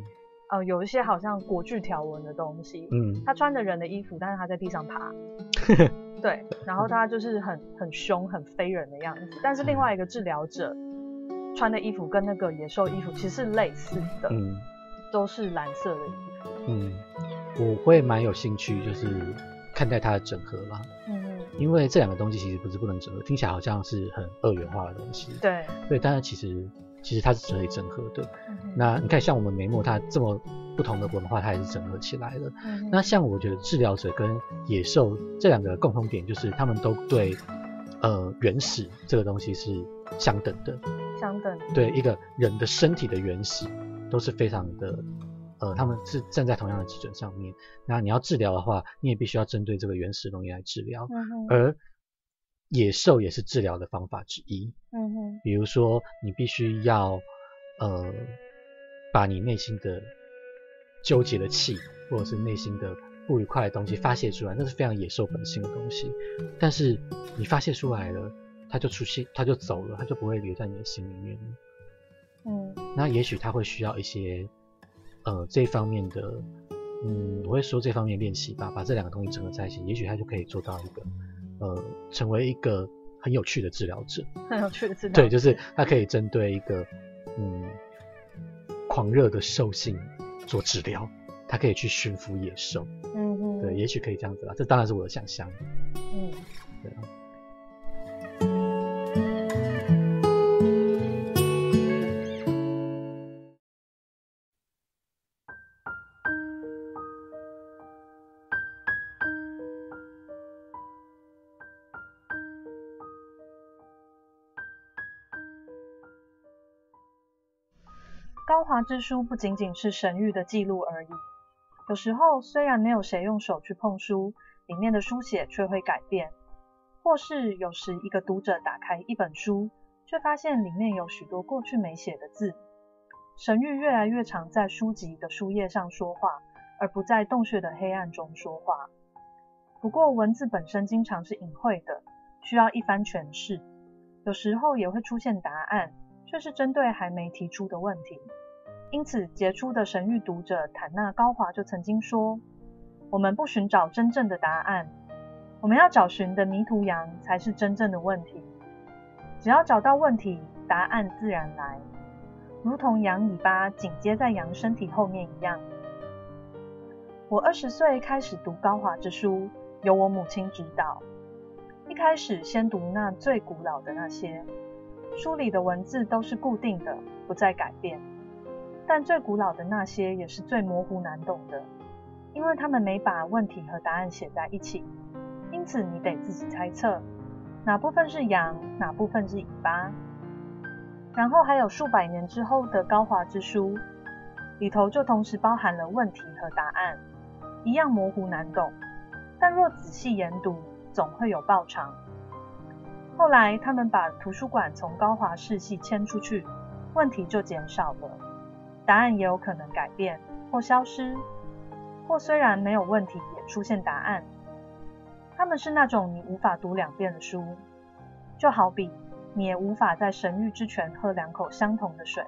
呃有一些好像国剧条纹的东西，嗯，它穿着人的衣服，但是它在地上爬，对，然后它就是很很凶很非人的样子。但是另外一个治疗者穿的衣服跟那个野兽衣服其实是类似的，嗯，都是蓝色的衣服，嗯，我会蛮有兴趣就是看待它的整合吧，嗯。因为这两个东西其实不是不能整合，听起来好像是很二元化的东西。对，对，但是其实其实它是可以整合的。那你看，像我们眉目，它这么不同的文化，它也是整合起来的。那像我觉得治疗者跟野兽这两个共同点，就是他们都对呃原始这个东西是相等的。相等。对，一个人的身体的原始都是非常的。呃，他们是站在同样的基准上面。那你要治疗的话，你也必须要针对这个原始东西来治疗。嗯而野兽也是治疗的方法之一。嗯哼。比如说，你必须要呃，把你内心的纠结的气，或者是内心的不愉快的东西发泄出来，那是非常野兽本性的东西。但是你发泄出来了，它就出现，它就走了，它就不会留在你的心里面了。嗯。那也许它会需要一些。呃，这方面的，嗯，我会说这方面练习吧，把这两个东西整合在一起，也许他就可以做到一个，呃，成为一个很有趣的治疗者。很有趣的治疗。对，就是他可以针对一个，嗯，狂热的兽性做治疗，他可以去驯服野兽。嗯嗯。对，也许可以这样子吧，这当然是我的想象。嗯。对啊。之书不仅仅是神谕的记录而已。有时候，虽然没有谁用手去碰书，里面的书写却会改变；或是有时，一个读者打开一本书，却发现里面有许多过去没写的字。神谕越来越常在书籍的书页上说话，而不在洞穴的黑暗中说话。不过文字本身经常是隐晦的，需要一番诠释。有时候也会出现答案，却是针对还没提出的问题。因此，杰出的神谕读者坦纳高华就曾经说：“我们不寻找真正的答案，我们要找寻的迷途羊才是真正的问题。只要找到问题，答案自然来，如同羊尾巴紧接在羊身体后面一样。”我二十岁开始读高华之书，由我母亲指导。一开始先读那最古老的那些，书里的文字都是固定的，不再改变。但最古老的那些也是最模糊难懂的，因为他们没把问题和答案写在一起，因此你得自己猜测哪部分是羊，哪部分是尾巴。然后还有数百年之后的高华之书，里头就同时包含了问题和答案，一样模糊难懂。但若仔细研读，总会有报偿。后来他们把图书馆从高华世系迁出去，问题就减少了。答案也有可能改变或消失，或虽然没有问题，也出现答案。他们是那种你无法读两遍的书，就好比你也无法在神域之泉喝两口相同的水。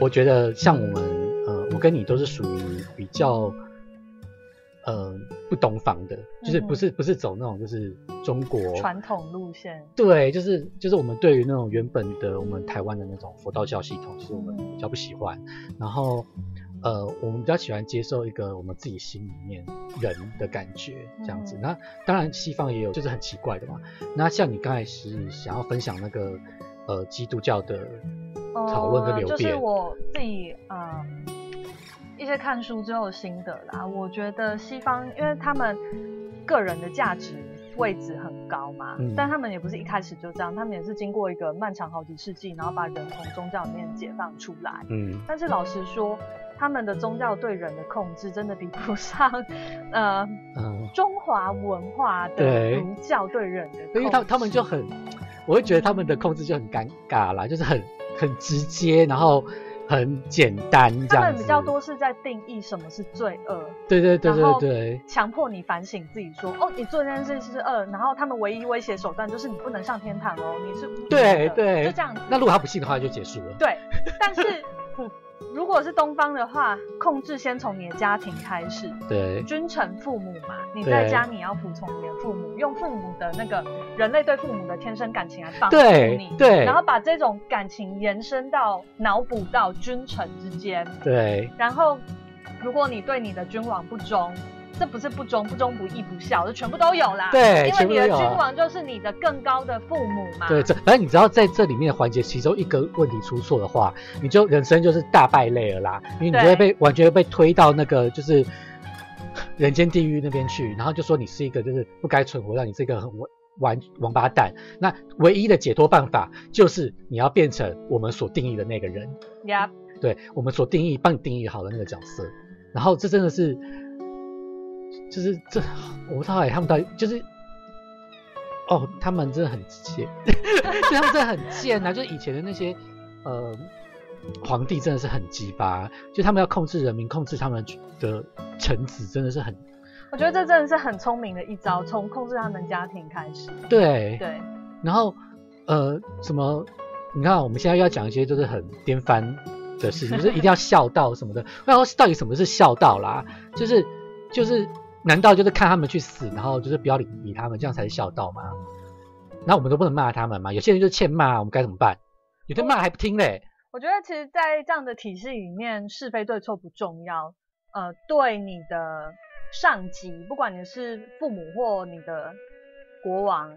我觉得像我们，呃，我跟你都是属于比较，呃，不懂房的，就是不是不是走那种就是中国传统路线。对，就是就是我们对于那种原本的我们台湾的那种佛道教系统，其实我们比较不喜欢。然后，呃，我们比较喜欢接受一个我们自己心里面人的感觉这样子。那当然西方也有，就是很奇怪的嘛。那像你刚才是想要分享那个。呃，基督教的讨论跟流变，就是我自己呃一些看书之后的心得啦。我觉得西方，因为他们个人的价值位置很高嘛，但他们也不是一开始就这样，他们也是经过一个漫长好几世纪，然后把人从宗教里面解放出来。嗯，但是老实说，他们的宗教对人的控制真的比不上呃中华文化的儒教对人的，因为他他们就很。我会觉得他们的控制就很尴尬啦，就是很很直接，然后很简单这样他们比较多是在定义什么是罪恶，对对对对对，强迫你反省自己，说哦，你做这件事是恶，然后他们唯一威胁手段就是你不能上天堂哦，你是对对，就这样。那如果他不信的话，就结束了。对，但是。如果是东方的话，控制先从你的家庭开始。对，君臣父母嘛，你在家你要服从你的父母，用父母的那个人类对父母的天生感情来帮助你。对，然后把这种感情延伸到脑补到君臣之间。对，然后如果你对你的君王不忠。这不是不忠不忠不义不孝，这全部都有啦。对，因为你的君王就是你的更高的父母嘛。对，这反正你知道在这里面的环节，其中一个问题出错的话，你就人生就是大败类了啦。因为你就会被完全被推到那个就是 人间地狱那边去，然后就说你是一个就是不该存活，让你这个很王王八蛋。那唯一的解脱办法就是你要变成我们所定义的那个人。呀，对我们所定义帮你定义好的那个角色。然后这真的是。就是这，我不知道哎，他们到底就是，哦，他们真的很贱，他们真的很贱呐！就是以前的那些呃皇帝真的是很鸡巴，就他们要控制人民，控制他们的臣子，真的是很。我觉得这真的是很聪明的一招，从控制他们家庭开始。对对。然后呃，什么？你看，我们现在要讲一些就是很颠翻的事情，就是一定要孝道什么的。然后到底什么是孝道啦？就是就是。难道就是看他们去死，然后就是不要理理他们，这样才是孝道吗？那我们都不能骂他们吗？有些人就欠骂，我们该怎么办？有的骂还不听嘞。我觉得其实，在这样的体系里面，是非对错不重要。呃，对你的上级，不管你是父母或你的国王。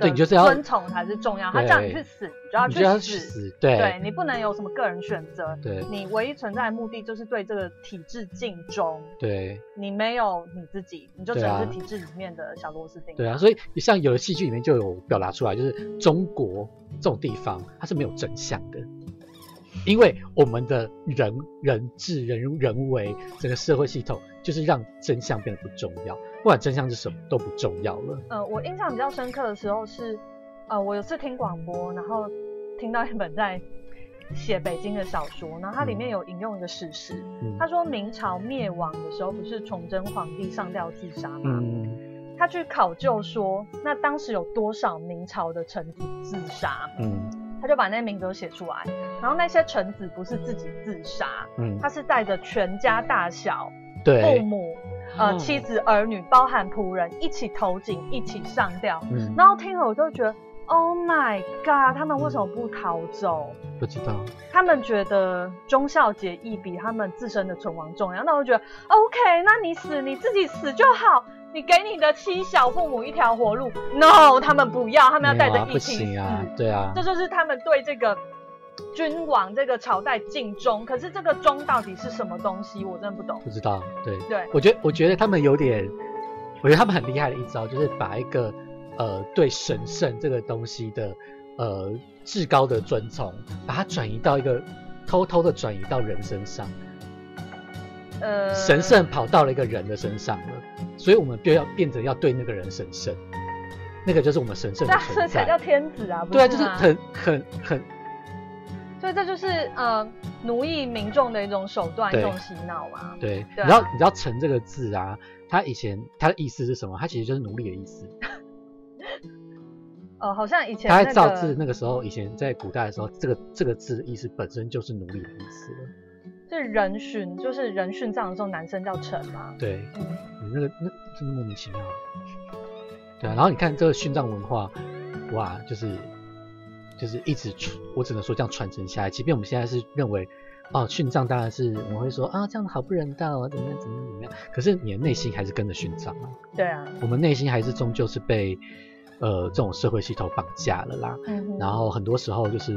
对，你就是要尊崇才是重要。他叫你去死，你就要去死。对，对你不能有什么个人选择。对，你唯一存在的目的就是对这个体制尽忠。对，你没有你自己，你就只能是体制里面的小螺丝钉。对啊，所以像有的戏剧里面就有表达出来，就是中国这种地方它是没有真相的，因为我们的人人治人人为整个社会系统，就是让真相变得不重要。不管真相是什么都不重要了。呃，我印象比较深刻的时候是，呃，我有次听广播，然后听到一本在写北京的小说，然后它里面有引用一个史实，他说明朝灭亡的时候不是崇祯皇帝上吊自杀吗？他去考究说，那当时有多少明朝的臣子自杀？嗯，他就把那些名字都写出来，然后那些臣子不是自己自杀，嗯，他是带着全家大小、父母。呃，妻子儿女，包含仆人，一起投井，一起上吊。嗯，然后听了我就觉得，Oh my god，他们为什么不逃走？不知道。他们觉得忠孝节义比他们自身的存亡重要。那我觉得，OK，那你死你自己死就好，你给你的妻小父母一条活路。No，他们不要，他们要带着一起死。啊，对啊。这就是他们对这个。君王这个朝代尽忠，可是这个忠到底是什么东西？我真的不懂。不知道，对对，我觉得我觉得他们有点，我觉得他们很厉害的一招，就是把一个呃对神圣这个东西的呃至高的尊崇，把它转移到一个偷偷的转移到人身上。呃，神圣跑到了一个人的身上了，所以我们就要变成要对那个人神圣，那个就是我们神圣的存在。这才叫天子啊！对啊，就是很很很。所以这就是呃奴役民众的一种手段，一种洗脑嘛。对，你知道你知道“臣”这个字啊，它以前它的意思是什么？它其实就是奴隶的意思。哦，好像以前他在造字那个时候，以前在古代的时候，这个这个字的意思本身就是奴隶的意思了。是人殉，就是人殉葬的时候，男生叫臣嘛。对，你那个那真的莫名其妙。对啊，然后你看这个殉葬文化，哇，就是。就是一直传，我只能说这样传承下来。即便我们现在是认为，哦，殉葬当然是我们会说啊，这样子好不人道啊，怎么样，怎么样，怎么样。可是你的内心还是跟着殉葬啊。对啊。我们内心还是终究是被呃这种社会系统绑架了啦。嗯。然后很多时候就是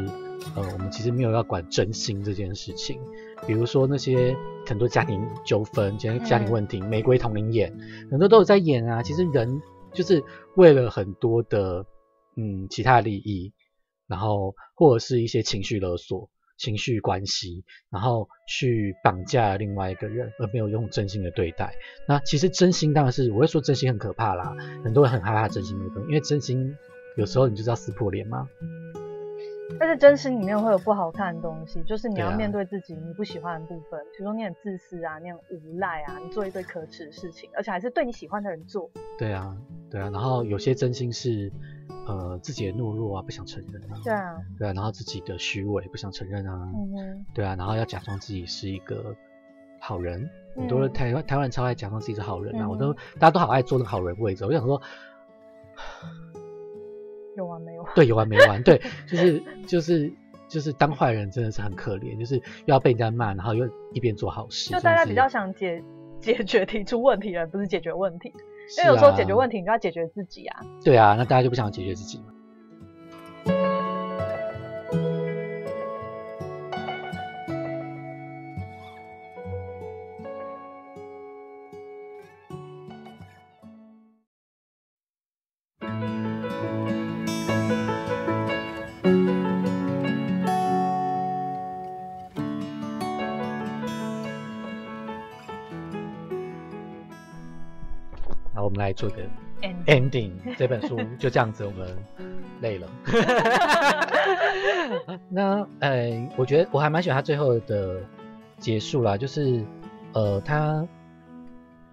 呃，我们其实没有要管真心这件事情。比如说那些很多家庭纠纷、家家庭问题，玫瑰同龄演很多都有在演啊。其实人就是为了很多的嗯其他利益。然后或者是一些情绪勒索、情绪关系，然后去绑架另外一个人，而没有用真心的对待。那其实真心当然是我会说真心很可怕啦，很多人很害怕真心那个，因为真心有时候你就是要撕破脸嘛。但是真心里面会有不好看的东西，就是你要面对自己你不喜欢的部分，比如说你很自私啊，你很无赖啊，你做一堆可耻的事情，而且还是对你喜欢的人做。对啊，对啊，然后有些真心是呃自己的懦弱啊，不想承认啊。对啊，对啊，然后自己的虚伪不想承认啊。嗯。对啊，然后要假装自己是一个好人，很多人台湾台湾人超爱假装自己是好人啊，我都大家都好爱做那个好人位置，我想说。有完没完？对，有完没完？对，就是就是就是当坏人真的是很可怜，就是又要被人家骂，然后又一边做好事。就大家比较想解解决提出问题的，不是解决问题，因为有时候解决问题你就要解决自己啊。对啊，那大家就不想解决自己嘛。来做个 ending，这本书就这样子，我们累了。那呃，我觉得我还蛮喜欢他最后的结束啦，就是呃，他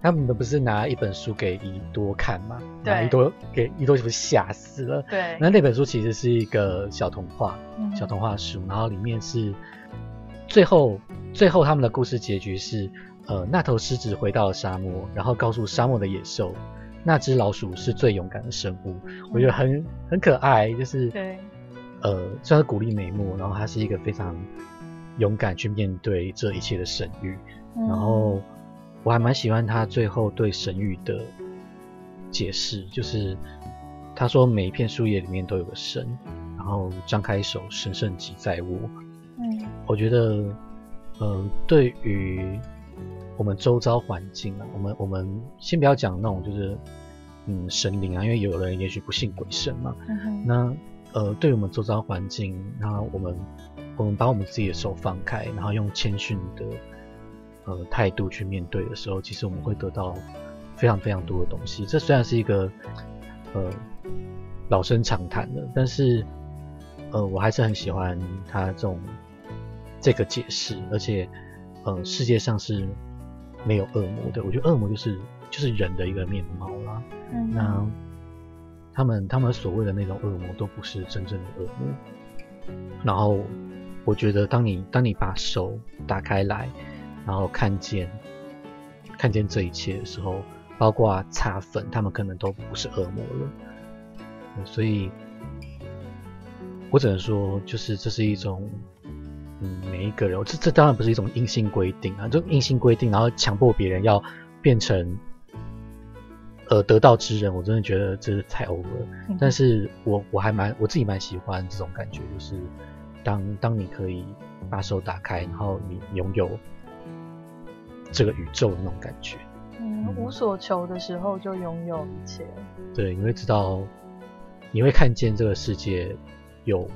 他们不是拿一本书给伊多看嘛？对，伊多给伊多是不是吓死了？对。那那本书其实是一个小童话，小童话书，然后里面是最后最后他们的故事结局是呃，那头狮子回到了沙漠，然后告诉沙漠的野兽。那只老鼠是最勇敢的生物，我觉得很很可爱，就是对，呃，虽然鼓励美墨，然后他是一个非常勇敢去面对这一切的神谕，然后我还蛮喜欢他最后对神谕的解释，就是他说每一片树叶里面都有个神，然后张开手，神圣即在握。嗯，我觉得，呃，对于我们周遭环境啊，我们我们先不要讲那种就是嗯神灵啊，因为有人也许不信鬼神嘛。嗯那呃，对于我们周遭环境，那我们我们把我们自己的手放开，然后用谦逊的呃态度去面对的时候，其实我们会得到非常非常多的东西。这虽然是一个呃老生常谈的，但是呃我还是很喜欢他这种这个解释，而且呃世界上是没有恶魔的。我觉得恶魔就是就是人的一个面貌啦。嗯。那。他们他们所谓的那种恶魔都不是真正的恶魔。然后我觉得，当你当你把手打开来，然后看见看见这一切的时候，包括擦粉，他们可能都不是恶魔了。所以，我只能说，就是这是一种，嗯，每一个人，这这当然不是一种硬性规定啊，就硬性规定，然后强迫别人要变成。呃，得道之人，我真的觉得这是太 over 了。但是我我还蛮我自己蛮喜欢这种感觉，就是当当你可以把手打开，然后你拥有这个宇宙的那种感觉。嗯，无所求的时候就拥有一切。对，你会知道，你会看见这个世界有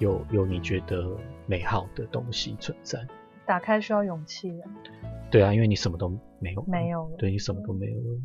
有有你觉得美好的东西存在。打开需要勇气的。对啊，因为你什么都没有。没有。对你什么都没有了。